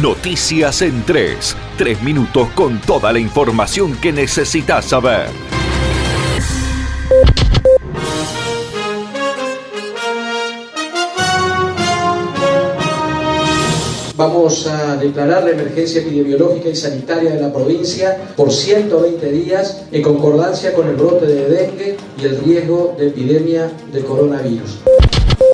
Noticias en 3. Tres minutos con toda la información que necesitas saber. Vamos a declarar la emergencia epidemiológica y sanitaria de la provincia por 120 días en concordancia con el brote de dengue y el riesgo de epidemia de coronavirus.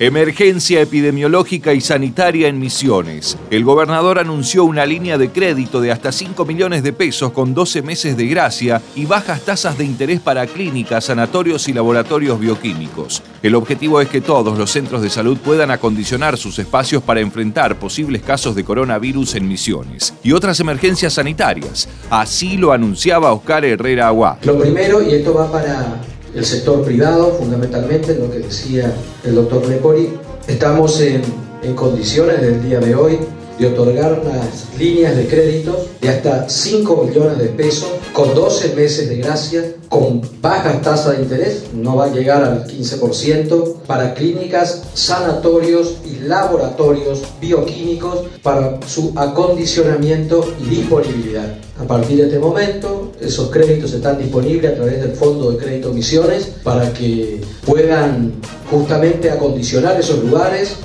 Emergencia epidemiológica y sanitaria en Misiones. El gobernador anunció una línea de crédito de hasta 5 millones de pesos con 12 meses de gracia y bajas tasas de interés para clínicas, sanatorios y laboratorios bioquímicos. El objetivo es que todos los centros de salud puedan acondicionar sus espacios para enfrentar posibles casos de coronavirus en Misiones y otras emergencias sanitarias. Así lo anunciaba Oscar Herrera Agua. Lo primero, y esto va para el sector privado, fundamentalmente, lo que decía el doctor Lepori. Estamos en, en condiciones del día de hoy de otorgar unas líneas de crédito de hasta 5 millones de pesos con 12 meses de gracia, con bajas tasas de interés, no va a llegar al 15%, para clínicas, sanatorios y laboratorios bioquímicos para su acondicionamiento y disponibilidad. A partir de este momento, esos créditos están disponibles a través del Fondo de Crédito Misiones para que puedan justamente acondicionar esos lugares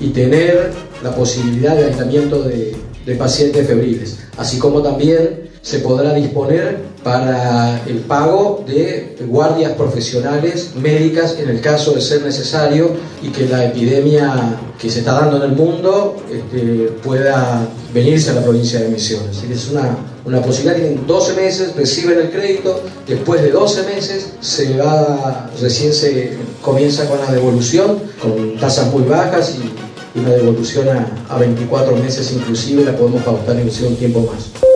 y tener la posibilidad de aislamiento de, de pacientes febriles, así como también se podrá disponer para el pago de guardias profesionales médicas en el caso de ser necesario y que la epidemia que se está dando en el mundo este, pueda venirse a la provincia de Misiones. Es una, una posibilidad, tienen 12 meses, reciben el crédito, después de 12 meses se va, recién se comienza con la devolución, con tasas muy bajas y una devolución a, a 24 meses inclusive la podemos pautar en un tiempo más.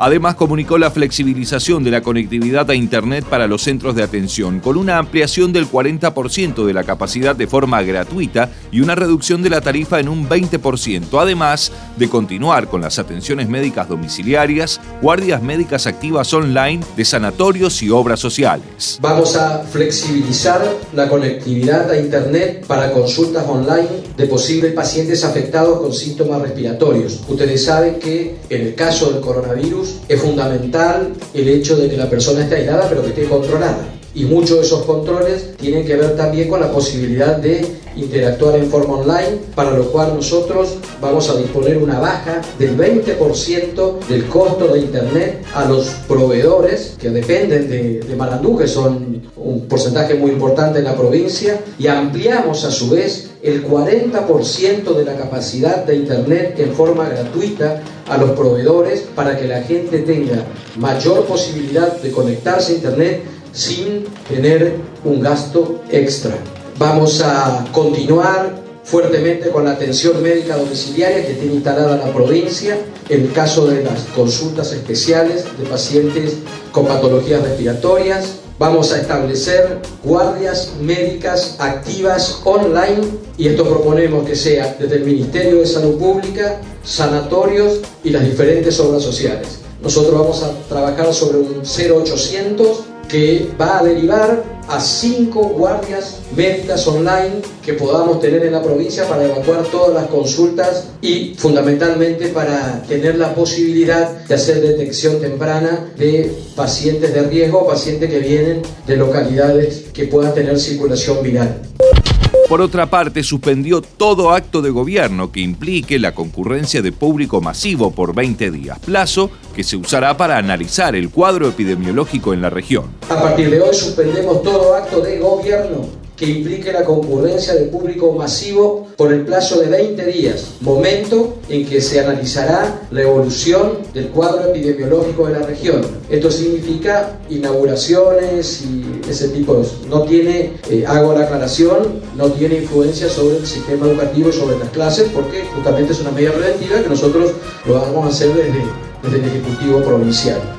Además, comunicó la flexibilización de la conectividad a Internet para los centros de atención, con una ampliación del 40% de la capacidad de forma gratuita y una reducción de la tarifa en un 20%, además de continuar con las atenciones médicas domiciliarias, guardias médicas activas online de sanatorios y obras sociales. Vamos a flexibilizar la conectividad a Internet para consultas online de posibles pacientes afectados con síntomas respiratorios. Ustedes saben que en el caso del coronavirus, es fundamental el hecho de que la persona esté aislada pero que esté controlada. Y muchos de esos controles tienen que ver también con la posibilidad de interactuar en forma online, para lo cual nosotros vamos a disponer una baja del 20% del costo de Internet a los proveedores que dependen de, de Marandú, que son un porcentaje muy importante en la provincia, y ampliamos a su vez el 40% de la capacidad de Internet en forma gratuita a los proveedores para que la gente tenga mayor posibilidad de conectarse a Internet sin tener un gasto extra. Vamos a continuar fuertemente con la atención médica domiciliaria que tiene instalada la provincia en el caso de las consultas especiales de pacientes con patologías respiratorias. Vamos a establecer guardias médicas activas online y esto proponemos que sea desde el Ministerio de Salud Pública, sanatorios y las diferentes obras sociales. Nosotros vamos a trabajar sobre un 0800 que va a derivar a cinco guardias médicas online que podamos tener en la provincia para evacuar todas las consultas y fundamentalmente para tener la posibilidad de hacer detección temprana de pacientes de riesgo, pacientes que vienen de localidades que puedan tener circulación viral. Por otra parte, suspendió todo acto de gobierno que implique la concurrencia de público masivo por 20 días, plazo que se usará para analizar el cuadro epidemiológico en la región. A partir de hoy suspendemos todo acto de gobierno que implique la concurrencia de público masivo por el plazo de 20 días, momento en que se analizará la evolución del cuadro epidemiológico de la región. Esto significa inauguraciones y ese tipo de... No tiene, eh, hago la aclaración, no tiene influencia sobre el sistema educativo sobre las clases porque justamente es una medida preventiva que nosotros lo vamos a hacer desde el Ejecutivo Provincial.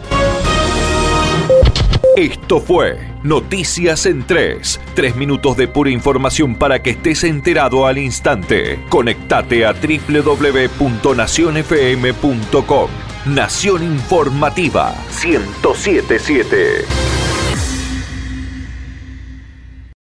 Esto fue Noticias en 3. Tres minutos de pura información para que estés enterado al instante. Conectate a www.nacionfm.com. Nación Informativa 1077.